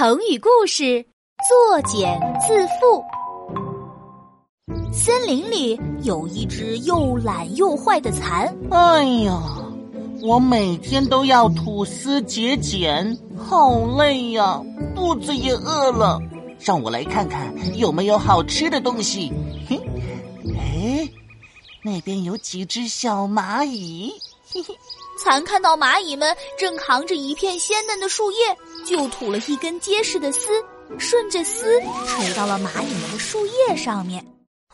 成语故事：作茧自缚。森林里有一只又懒又坏的蚕。哎呀，我每天都要吐丝结茧，好累呀，肚子也饿了。让我来看看有没有好吃的东西。嘿，哎，那边有几只小蚂蚁。嘿嘿。蚕看到蚂蚁们正扛着一片鲜嫩的树叶，就吐了一根结实的丝，顺着丝垂到了蚂蚁们的树叶上面。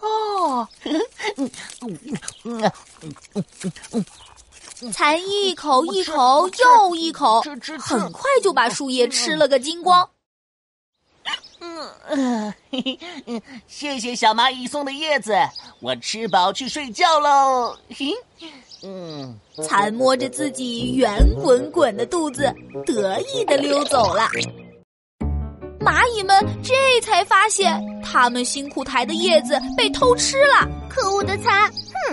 哦，蚕一口一口又一口，很快就把树叶吃了个精光。嗯，嗯，谢谢小蚂蚁送的叶子，我吃饱去睡觉喽。嘿。嗯，蚕摸着自己圆滚滚的肚子，得意的溜走了。蚂蚁们这才发现，他们辛苦抬的叶子被偷吃了。可恶的蚕！哼，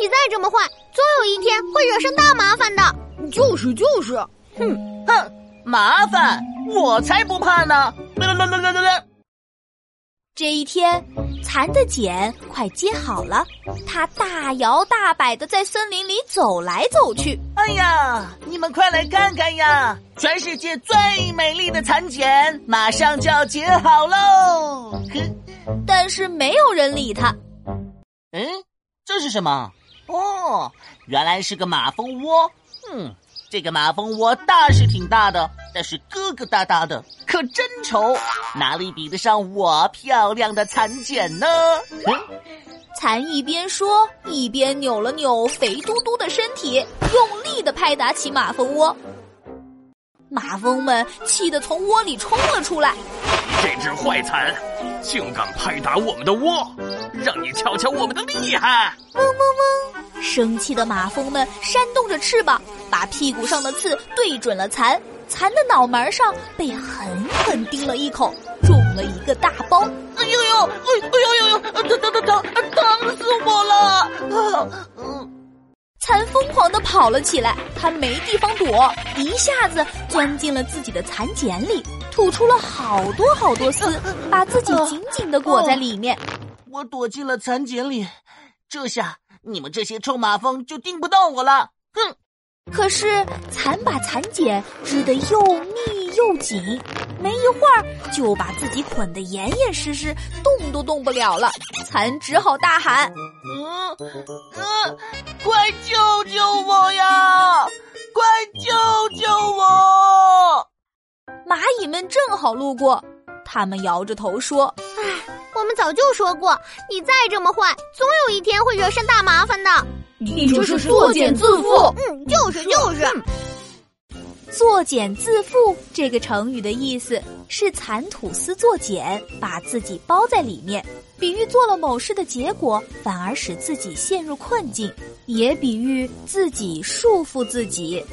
你再这么坏，总有一天会惹上大麻烦的。就是就是，哼哼，麻烦我才不怕呢！来来来来来来。这一天，蚕的茧快结好了，它大摇大摆的在森林里走来走去。哎呀，你们快来看看呀！全世界最美丽的蚕茧马上就要结好喽！但是没有人理它。嗯，这是什么？哦，原来是个马蜂窝。嗯。这个马蜂窝大是挺大的，但是疙疙瘩瘩的，可真丑，哪里比得上我漂亮的蚕茧呢？蚕一边说，一边扭了扭肥嘟嘟的身体，用力的拍打起马蜂窝。马蜂们气得从窝里冲了出来。这只坏蚕，竟敢拍打我们的窝，让你瞧瞧我们的厉害！嗡嗡嗡！生气的马蜂们扇动着翅膀。把屁股上的刺对准了蚕，蚕的脑门上被狠狠叮了一口，肿了一个大包。哎呦呦，哎哎呦呦呦，疼疼疼疼，疼死我了！啊嗯，蚕疯狂的跑了起来，它没地方躲，一下子钻进了自己的蚕茧里，吐出了好多好多丝，把自己紧紧的裹在里面。我躲进了蚕茧里，这下你们这些臭马蜂就叮不到我了。哼！可是蚕把蚕茧织得又密又紧，没一会儿就把自己捆得严严实实，动都动不了了。蚕只好大喊：“嗯嗯，快救救我呀！快救救我！”蚂蚁们正好路过，他们摇着头说：“唉，我们早就说过，你再这么坏，总有一天会惹上大麻烦的。”你这是作茧自缚。嗯，就是就是。作茧自缚这个成语的意思是蚕吐丝作茧，把自己包在里面，比喻做了某事的结果反而使自己陷入困境，也比喻自己束缚自己。